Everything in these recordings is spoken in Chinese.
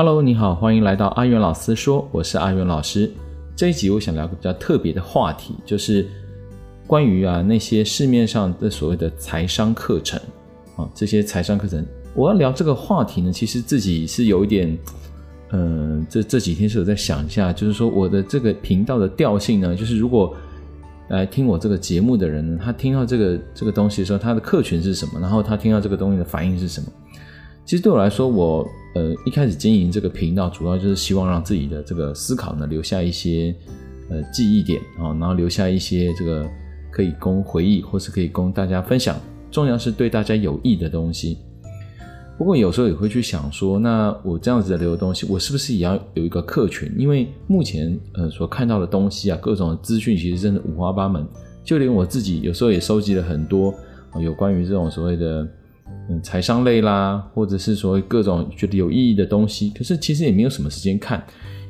Hello，你好，欢迎来到阿元老师说，我是阿元老师。这一集我想聊个比较特别的话题，就是关于啊那些市面上的所谓的财商课程啊，这些财商课程，我要聊这个话题呢，其实自己是有一点，嗯、这这几天是有在想一下，就是说我的这个频道的调性呢，就是如果来听我这个节目的人，他听到这个这个东西的时候，他的客群是什么？然后他听到这个东西的反应是什么？其实对我来说，我呃一开始经营这个频道，主要就是希望让自己的这个思考呢留下一些呃记忆点啊，然后留下一些这个可以供回忆，或是可以供大家分享，重要是对大家有益的东西。不过有时候也会去想说，那我这样子的留的东西，我是不是也要有一个客群？因为目前呃所看到的东西啊，各种资讯其实真的五花八门，就连我自己有时候也收集了很多有关于这种所谓的。嗯，财商类啦，或者是说各种觉得有意义的东西，可是其实也没有什么时间看，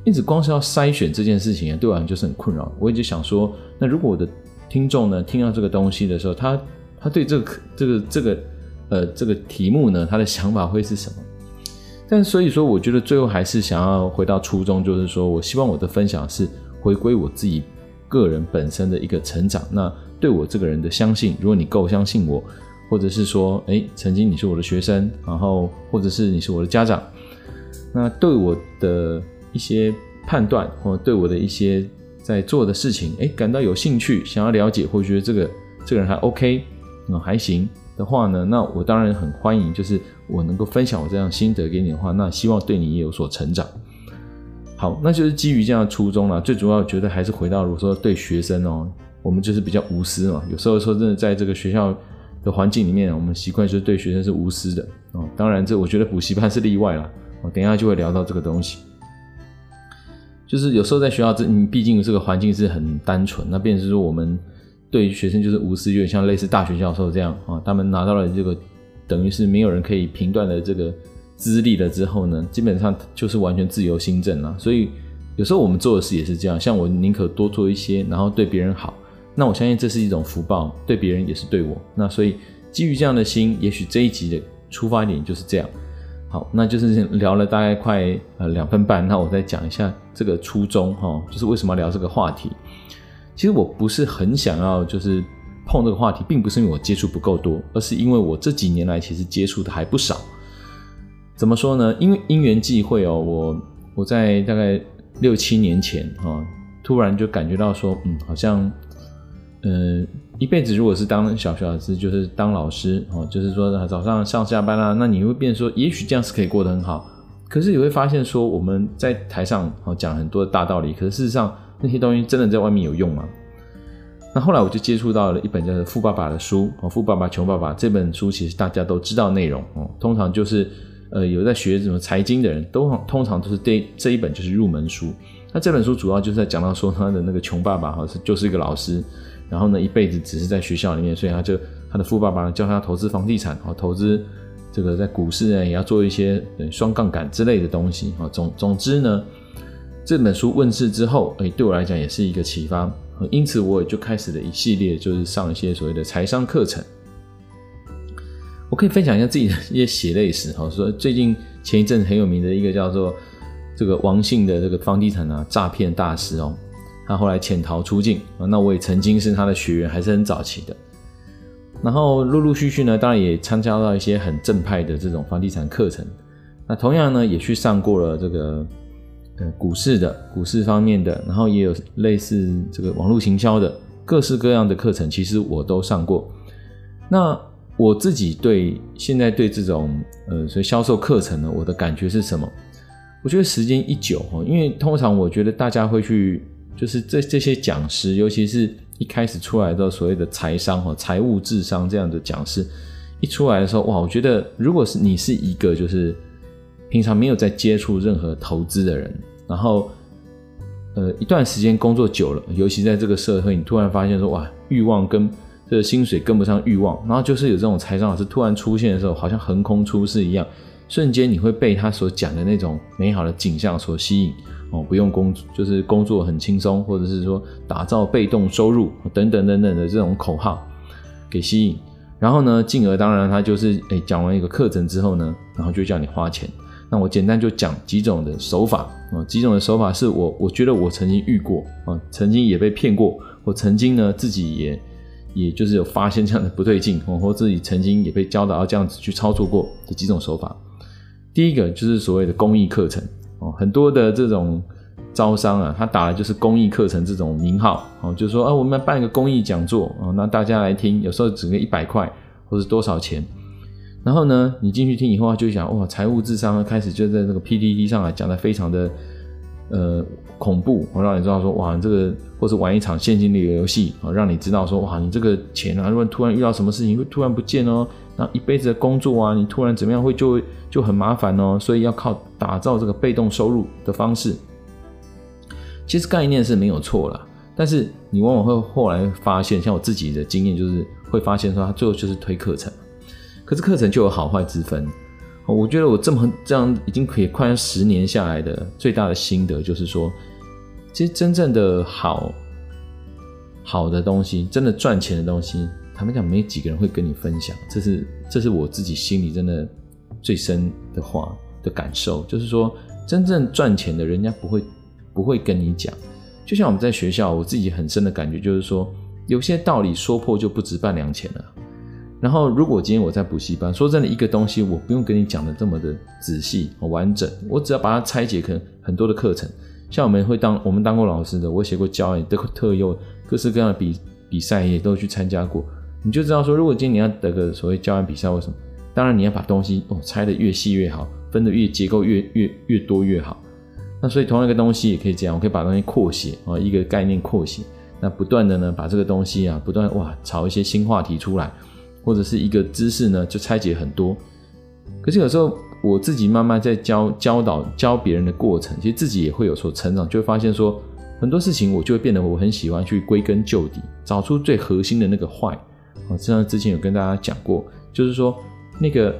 因此光是要筛选这件事情啊，对我来讲就是很困扰。我一直想说，那如果我的听众呢，听到这个东西的时候，他他对这个这个这个呃这个题目呢，他的想法会是什么？但所以说，我觉得最后还是想要回到初衷，就是说我希望我的分享是回归我自己个人本身的一个成长。那对我这个人的相信，如果你够相信我。或者是说，哎，曾经你是我的学生，然后或者是你是我的家长，那对我的一些判断，或对我的一些在做的事情，哎，感到有兴趣，想要了解，或觉得这个这个人还 OK，嗯，还行的话呢，那我当然很欢迎，就是我能够分享我这样心得给你的话，那希望对你也有所成长。好，那就是基于这样的初衷啦，最主要觉得还是回到如果说对学生哦，我们就是比较无私嘛，有时候说真的，在这个学校。的环境里面，我们习惯就是对学生是无私的哦。当然，这我觉得补习班是例外啦。我等一下就会聊到这个东西，就是有时候在学校，这你毕竟这个环境是很单纯，那变成是说我们对学生就是无私，有点像类似大学教授这样啊。他们拿到了这个等于是没有人可以评断的这个资历了之后呢，基本上就是完全自由新政了。所以有时候我们做的事也是这样，像我宁可多做一些，然后对别人好。那我相信这是一种福报，对别人也是对我。那所以基于这样的心，也许这一集的出发点就是这样。好，那就是聊了大概快呃两分半，那我再讲一下这个初衷哈，就是为什么要聊这个话题。其实我不是很想要就是碰这个话题，并不是因为我接触不够多，而是因为我这几年来其实接触的还不少。怎么说呢？因为因缘际会哦，我我在大概六七年前哈，突然就感觉到说，嗯，好像。嗯，一辈子如果是当小学老师，就是当老师哦，就是说早上上下班啦，那你会变说，也许这样是可以过得很好。可是你会发现说，我们在台上哦讲很多的大道理，可是事实上那些东西真的在外面有用吗？那后来我就接触到了一本叫做《富爸爸》的书哦，《富爸爸穷爸爸》这本书其实大家都知道内容哦，通常就是呃有在学什么财经的人都通常都是这这一本就是入门书。那这本书主要就是在讲到说他的那个穷爸爸哈是就是一个老师。然后呢，一辈子只是在学校里面，所以他就他的富爸爸教他投资房地产，哦，投资这个在股市呢也要做一些双杠杆之类的东西，啊，总总之呢，这本书问世之后，哎，对我来讲也是一个启发，因此我也就开始了一系列就是上一些所谓的财商课程。我可以分享一下自己的一些血泪史，哈，说最近前一阵子很有名的一个叫做这个王姓的这个房地产啊诈骗大师哦。他后来潜逃出境啊，那我也曾经是他的学员，还是很早期的。然后陆陆续续呢，当然也参加到一些很正派的这种房地产课程。那同样呢，也去上过了这个呃股市的股市方面的，然后也有类似这个网络行销的各式各样的课程，其实我都上过。那我自己对现在对这种呃所以销售课程呢，我的感觉是什么？我觉得时间一久哈，因为通常我觉得大家会去。就是这这些讲师，尤其是一开始出来的所谓的财商和财务智商这样的讲师，一出来的时候，哇，我觉得如果是你是一个就是平常没有在接触任何投资的人，然后呃一段时间工作久了，尤其在这个社会，你突然发现说，哇，欲望跟这个薪水跟不上欲望，然后就是有这种财商老师突然出现的时候，好像横空出世一样，瞬间你会被他所讲的那种美好的景象所吸引。哦，不用工，就是工作很轻松，或者是说打造被动收入等等等等的这种口号给吸引，然后呢，进而当然他就是诶讲完一个课程之后呢，然后就叫你花钱。那我简单就讲几种的手法啊，几种的手法是我我觉得我曾经遇过啊，曾经也被骗过，我曾经呢自己也也就是有发现这样的不对劲，或自己曾经也被教导要这样子去操作过的几种手法。第一个就是所谓的公益课程哦，很多的这种。招商啊，他打的就是公益课程这种名号哦，就是说啊，我们办一个公益讲座哦，那大家来听，有时候只给一百块或是多少钱，然后呢，你进去听以后，就想哇，财务智商开始就在那个 PPT 上来讲的非常的呃恐怖，我让你知道说哇，这个或是玩一场现金流游戏啊，让你知道说哇，你这个钱啊，如果突然遇到什么事情会突然不见哦，那一辈子的工作啊，你突然怎么样会就就很麻烦哦，所以要靠打造这个被动收入的方式。其实概念是没有错啦，但是你往往会后来发现，像我自己的经验就是会发现说，他最后就是推课程，可是课程就有好坏之分。我觉得我这么这样已经可以快十年下来的最大的心得就是说，其实真正的好好的东西，真的赚钱的东西，坦白讲没几个人会跟你分享。这是这是我自己心里真的最深的话的感受，就是说真正赚钱的人家不会。不会跟你讲，就像我们在学校，我自己很深的感觉就是说，有些道理说破就不值半两钱了。然后，如果今天我在补习班，说真的，一个东西我不用跟你讲的这么的仔细完整，我只要把它拆解成很多的课程。像我们会当我们当过老师的，我写过教案、得过特优，各式各样的比比赛也都去参加过，你就知道说，如果今天你要得个所谓教案比赛，为什么？当然你要把东西哦拆得越细越好，分得越结构越越越多越好。那所以同一个东西也可以这样，我可以把东西扩写啊，一个概念扩写，那不断的呢把这个东西啊，不断哇炒一些新话题出来，或者是一个知识呢就拆解很多。可是有时候我自己慢慢在教教导教别人的过程，其实自己也会有所成长，就会发现说很多事情我就会变得我很喜欢去归根究底，找出最核心的那个坏。啊，这样之前有跟大家讲过，就是说那个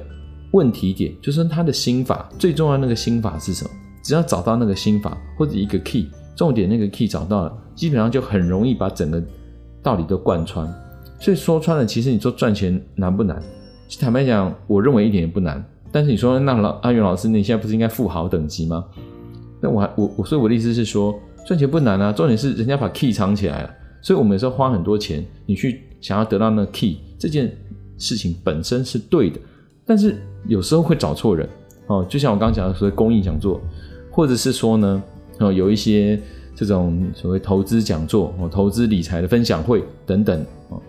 问题点，就是他的心法最重要那个心法是什么？只要找到那个心法或者一个 key，重点那个 key 找到了，基本上就很容易把整个道理都贯穿。所以说穿了，其实你说赚钱难不难？坦白讲，我认为一点也不难。但是你说那老阿元老师，你现在不是应该富豪等级吗？那我还我我所以我的意思是说，赚钱不难啊，重点是人家把 key 藏起来了。所以我们有时候花很多钱，你去想要得到那个 key，这件事情本身是对的，但是有时候会找错人哦。就像我刚讲的所谓公益讲座。或者是说呢，哦，有一些这种所谓投资讲座哦，投资理财的分享会等等哦。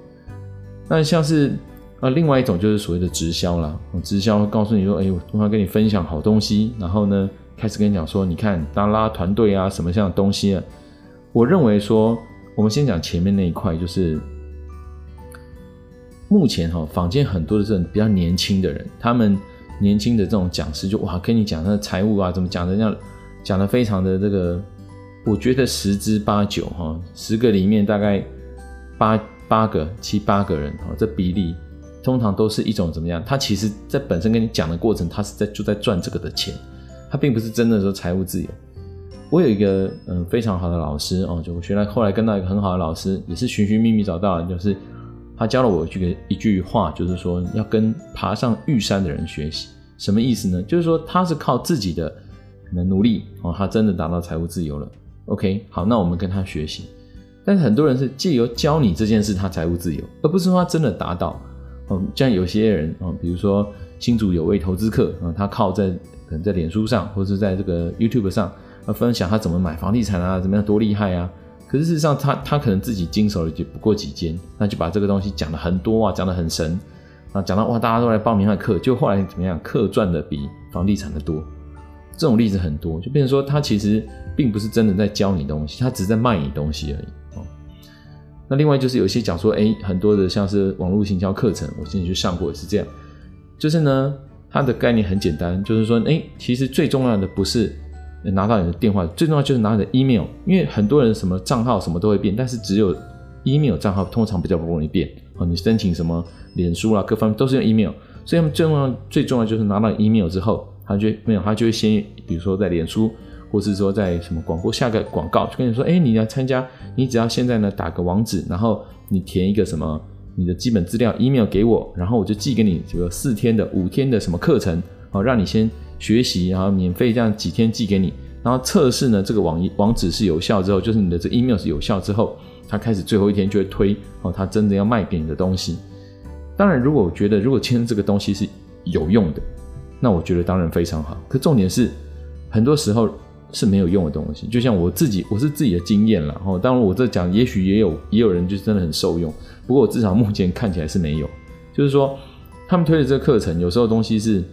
那像是啊，另外一种就是所谓的直销啦，直销告诉你说，哎，我通常跟你分享好东西，然后呢，开始跟你讲说，你看，当拉团队啊，什么样的东西啊？我认为说，我们先讲前面那一块，就是目前哈，坊间很多的这种比较年轻的人，他们。年轻的这种讲师就哇，跟你讲那个财务啊，怎么讲的，这样讲的非常的这个，我觉得十之八九哈，十个里面大概八八个七八个人哈，这比例通常都是一种怎么样？他其实在本身跟你讲的过程，他是在就在赚这个的钱，他并不是真的说财务自由。我有一个嗯非常好的老师哦，就我学来后来跟到一个很好的老师，也是寻寻觅觅找到的，就是。他教了我一句一句话，就是说要跟爬上玉山的人学习。什么意思呢？就是说他是靠自己的努力哦，他真的达到财务自由了。OK，好，那我们跟他学习。但是很多人是借由教你这件事，他财务自由，而不是说他真的达到。嗯，像有些人啊，比如说新竹有位投资客啊，他靠在可能在脸书上，或者是在这个 YouTube 上，分享他怎么买房地产啊，怎么样多厉害啊。可是事实上他，他可能自己经手的就不过几间，那就把这个东西讲得很多啊，讲得很神啊，讲到哇，大家都来报名他的课，就后来怎么样，课赚的比房地产的多，这种例子很多，就变成说他其实并不是真的在教你东西，他只是在卖你东西而已哦。那另外就是有些讲说，哎，很多的像是网络行销课程，我之前去上过也是这样，就是呢，它的概念很简单，就是说，哎，其实最重要的不是。拿到你的电话，最重要就是拿你的 email，因为很多人什么账号什么都会变，但是只有 email 账号通常比较不容易变哦。你申请什么脸书啦，各方面都是用 email，所以他们最重要最重要就是拿到 email 之后，他就没有，他就会先比如说在脸书，或是说在什么广播下个广告，就跟你说，哎，你要参加，你只要现在呢打个网址，然后你填一个什么你的基本资料 email 给我，然后我就寄给你这个四天的五天的什么课程，好让你先。学习，然后免费这样几天寄给你，然后测试呢这个网网址是有效之后，就是你的这 email 是有效之后，他开始最后一天就会推哦，他真的要卖给你的东西。当然，如果我觉得如果签这个东西是有用的，那我觉得当然非常好。可重点是，很多时候是没有用的东西。就像我自己，我是自己的经验啦。哦，当然我这讲，也许也有也有人就真的很受用。不过我至少目前看起来是没有。就是说，他们推的这个课程，有时候东西是，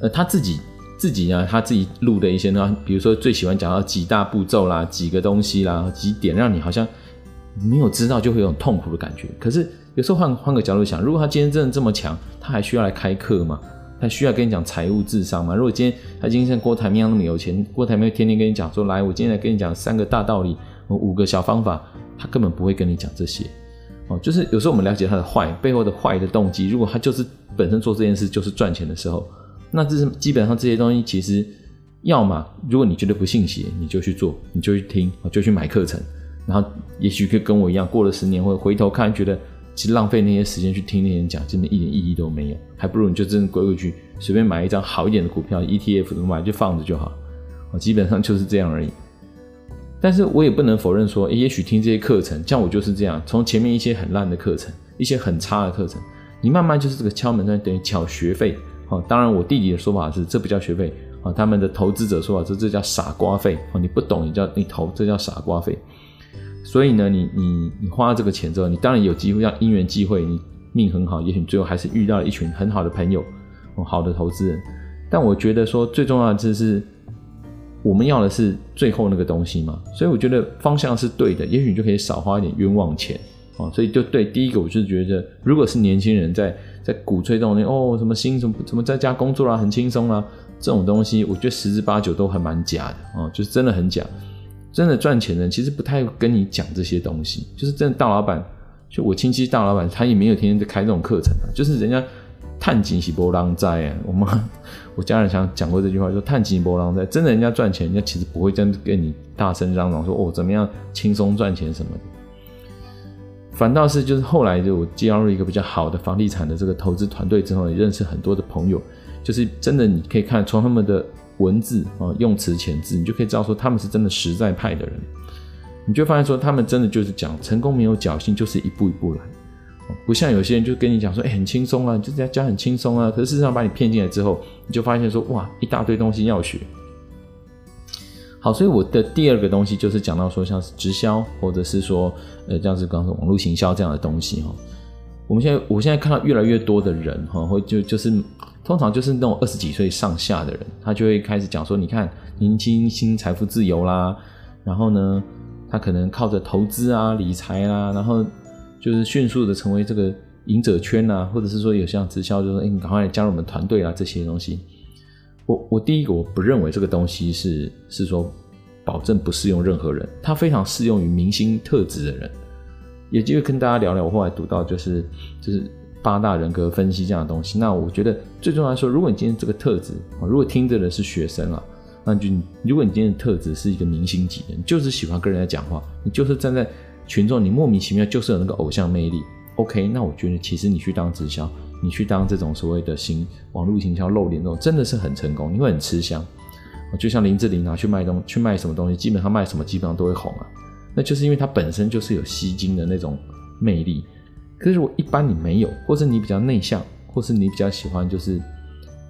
呃，他自己自己呢，他自己录的一些呢，比如说最喜欢讲到几大步骤啦，几个东西啦，几点，让你好像没有知道就会有痛苦的感觉。可是。有时候换换个角度想，如果他今天真的这么强，他还需要来开课吗？他需要跟你讲财务智商吗？如果今天他今天像郭台铭一样那么有钱，郭台铭天天跟你讲说，来，我今天来跟你讲三个大道理，五个小方法，他根本不会跟你讲这些。哦，就是有时候我们了解他的坏背后的坏的动机，如果他就是本身做这件事就是赚钱的时候，那这是基本上这些东西其实，要么如果你觉得不信邪，你就去做，你就去听，就去买课程，然后也许跟跟我一样，过了十年会回头看，觉得。其实浪费那些时间去听那些人讲，真的一点意义都没有，还不如你就真的归回去，随便买一张好一点的股票，ETF 怎么买就放着就好，啊基本上就是这样而已。但是我也不能否认说，也许听这些课程，像我就是这样，从前面一些很烂的课程，一些很差的课程，你慢慢就是这个敲门砖等于缴学费。哦，当然我弟弟的说法是，这不叫学费啊，他们的投资者说法是，这叫傻瓜费。哦，你不懂，你叫你投，这叫傻瓜费。所以呢，你你你花了这个钱之后，你当然有机会，让因缘际会，你命很好，也许最后还是遇到了一群很好的朋友，好的投资人。但我觉得说最重要的就是，我们要的是最后那个东西嘛。所以我觉得方向是对的，也许你就可以少花一点冤枉钱啊。所以就对，第一个我就觉得，如果是年轻人在在鼓吹这种哦什么新什么什么在家工作啦，很轻松啦，这种东西，我觉得十之八九都还蛮假的啊，就是真的很假。真的赚钱的人其实不太跟你讲这些东西，就是真的大老板，就我亲戚大老板，他也没有天天在开这种课程啊。就是人家探井喜波浪在啊，我妈我家人想讲过这句话，说探金波浪在，真的人家赚钱，人家其实不会这样跟你大声嚷嚷说哦怎么样轻松赚钱什么的，反倒是就是后来就我加入一个比较好的房地产的这个投资团队之后，也认识很多的朋友，就是真的你可以看从他们的。文字啊，用词遣字，你就可以知道说他们是真的实在派的人。你就发现说他们真的就是讲成功没有侥幸，就是一步一步来，不像有些人就跟你讲说，哎，很轻松啊，就在家很轻松啊。可是事实上把你骗进来之后，你就发现说，哇，一大堆东西要学。好，所以我的第二个东西就是讲到说，像是直销，或者是说，呃，像是刚刚说网络行销这样的东西哈。我们现在，我现在看到越来越多的人哈，会就就是。通常就是那种二十几岁上下的人，他就会开始讲说：“你看，年轻新财富自由啦，然后呢，他可能靠着投资啊、理财啦，然后就是迅速的成为这个赢者圈啊，或者是说有像直销，就说：‘哎，你赶快加入我们团队啊’这些东西。我我第一个我不认为这个东西是是说保证不适用任何人，它非常适用于明星特质的人。也就跟大家聊聊，我后来读到就是就是。八大人格分析这样的东西，那我觉得最重要的说，如果你今天这个特质啊，如果听着的是学生啊，那就如果你今天的特质是一个明星级的，你就是喜欢跟人家讲话，你就是站在群众，你莫名其妙就是有那个偶像魅力。OK，那我觉得其实你去当直销，你去当这种所谓的行网络行销露脸那种，真的是很成功，你会很吃香。就像林志玲拿去卖东去卖什么东西，基本上卖什么基本上都会红啊，那就是因为它本身就是有吸睛的那种魅力。可是如果一般你没有，或是你比较内向，或是你比较喜欢就是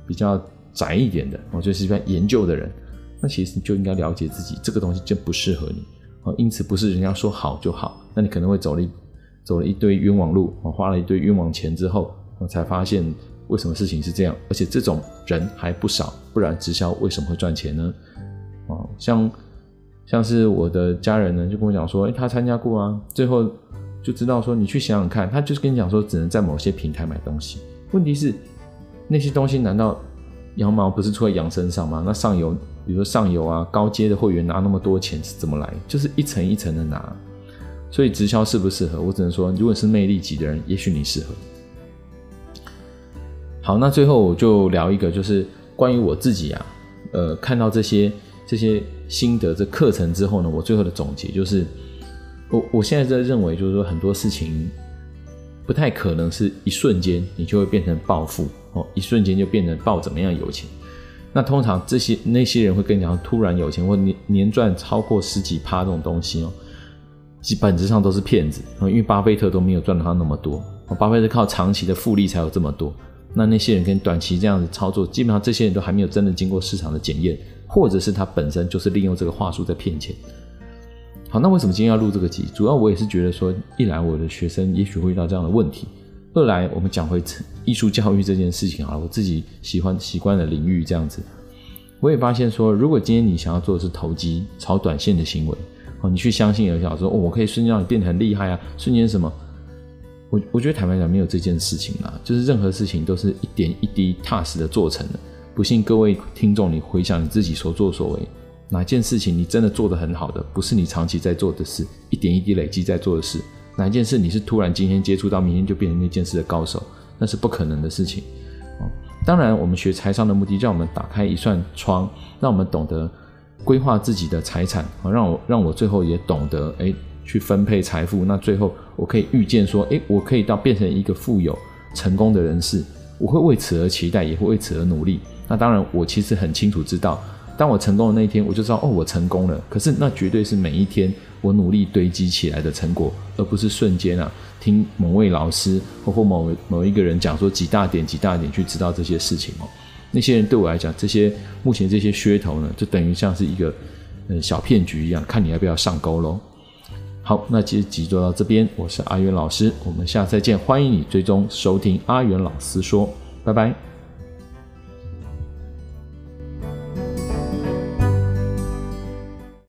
比较宅一点的，我就是喜欢研究的人，那其实你就应该了解自己，这个东西就不适合你啊。因此不是人家说好就好，那你可能会走了一走了一堆冤枉路，花了一堆冤枉钱之后，我才发现为什么事情是这样，而且这种人还不少，不然直销为什么会赚钱呢？哦，像像是我的家人呢，就跟我讲说，诶，他参加过啊，最后。就知道说，你去想想看，他就是跟你讲说，只能在某些平台买东西。问题是，那些东西难道羊毛不是出在羊身上吗？那上游，比如说上游啊，高阶的会员拿那么多钱是怎么来？就是一层一层的拿。所以直销适不适合？我只能说，如果是魅力级的人，也许你适合。好，那最后我就聊一个，就是关于我自己啊，呃，看到这些这些心得这课程之后呢，我最后的总结就是。我我现在在认为，就是说很多事情不太可能是一瞬间你就会变成暴富哦，一瞬间就变成暴怎么样有钱。那通常这些那些人会跟你讲，突然有钱或年年赚超过十几趴这种东西哦，基本质上都是骗子。因为巴菲特都没有赚到他那么多，巴菲特靠长期的复利才有这么多。那那些人跟短期这样子操作，基本上这些人都还没有真的经过市场的检验，或者是他本身就是利用这个话术在骗钱。好，那为什么今天要录这个集？主要我也是觉得说，一来我的学生也许会遇到这样的问题，二来我们讲回艺术教育这件事情啊，我自己喜欢习惯的领域这样子，我也发现说，如果今天你想要做的是投机、炒短线的行为，哦，你去相信而想说，哦，我可以瞬间让你变得很厉害啊，瞬间什么？我我觉得坦白讲没有这件事情啦，就是任何事情都是一点一滴踏实的做成的。不信各位听众，你回想你自己所作所为。哪件事情你真的做得很好的，不是你长期在做的事，一点一滴累积在做的事。哪一件事你是突然今天接触到，明天就变成那件事的高手，那是不可能的事情。哦，当然，我们学财商的目的，让我们打开一扇窗，让我们懂得规划自己的财产，啊，让我让我最后也懂得，哎，去分配财富。那最后我可以预见说，哎，我可以到变成一个富有成功的人士，我会为此而期待，也会为此而努力。那当然，我其实很清楚知道。当我成功的那一天，我就知道哦，我成功了。可是那绝对是每一天我努力堆积起来的成果，而不是瞬间啊，听某位老师或或某某一个人讲说几大点几大点去知道这些事情哦。那些人对我来讲，这些目前这些噱头呢，就等于像是一个嗯小骗局一样，看你要不要上钩喽。好，那这集就到这边，我是阿元老师，我们下次再见，欢迎你追踪收听阿元老师说，拜拜。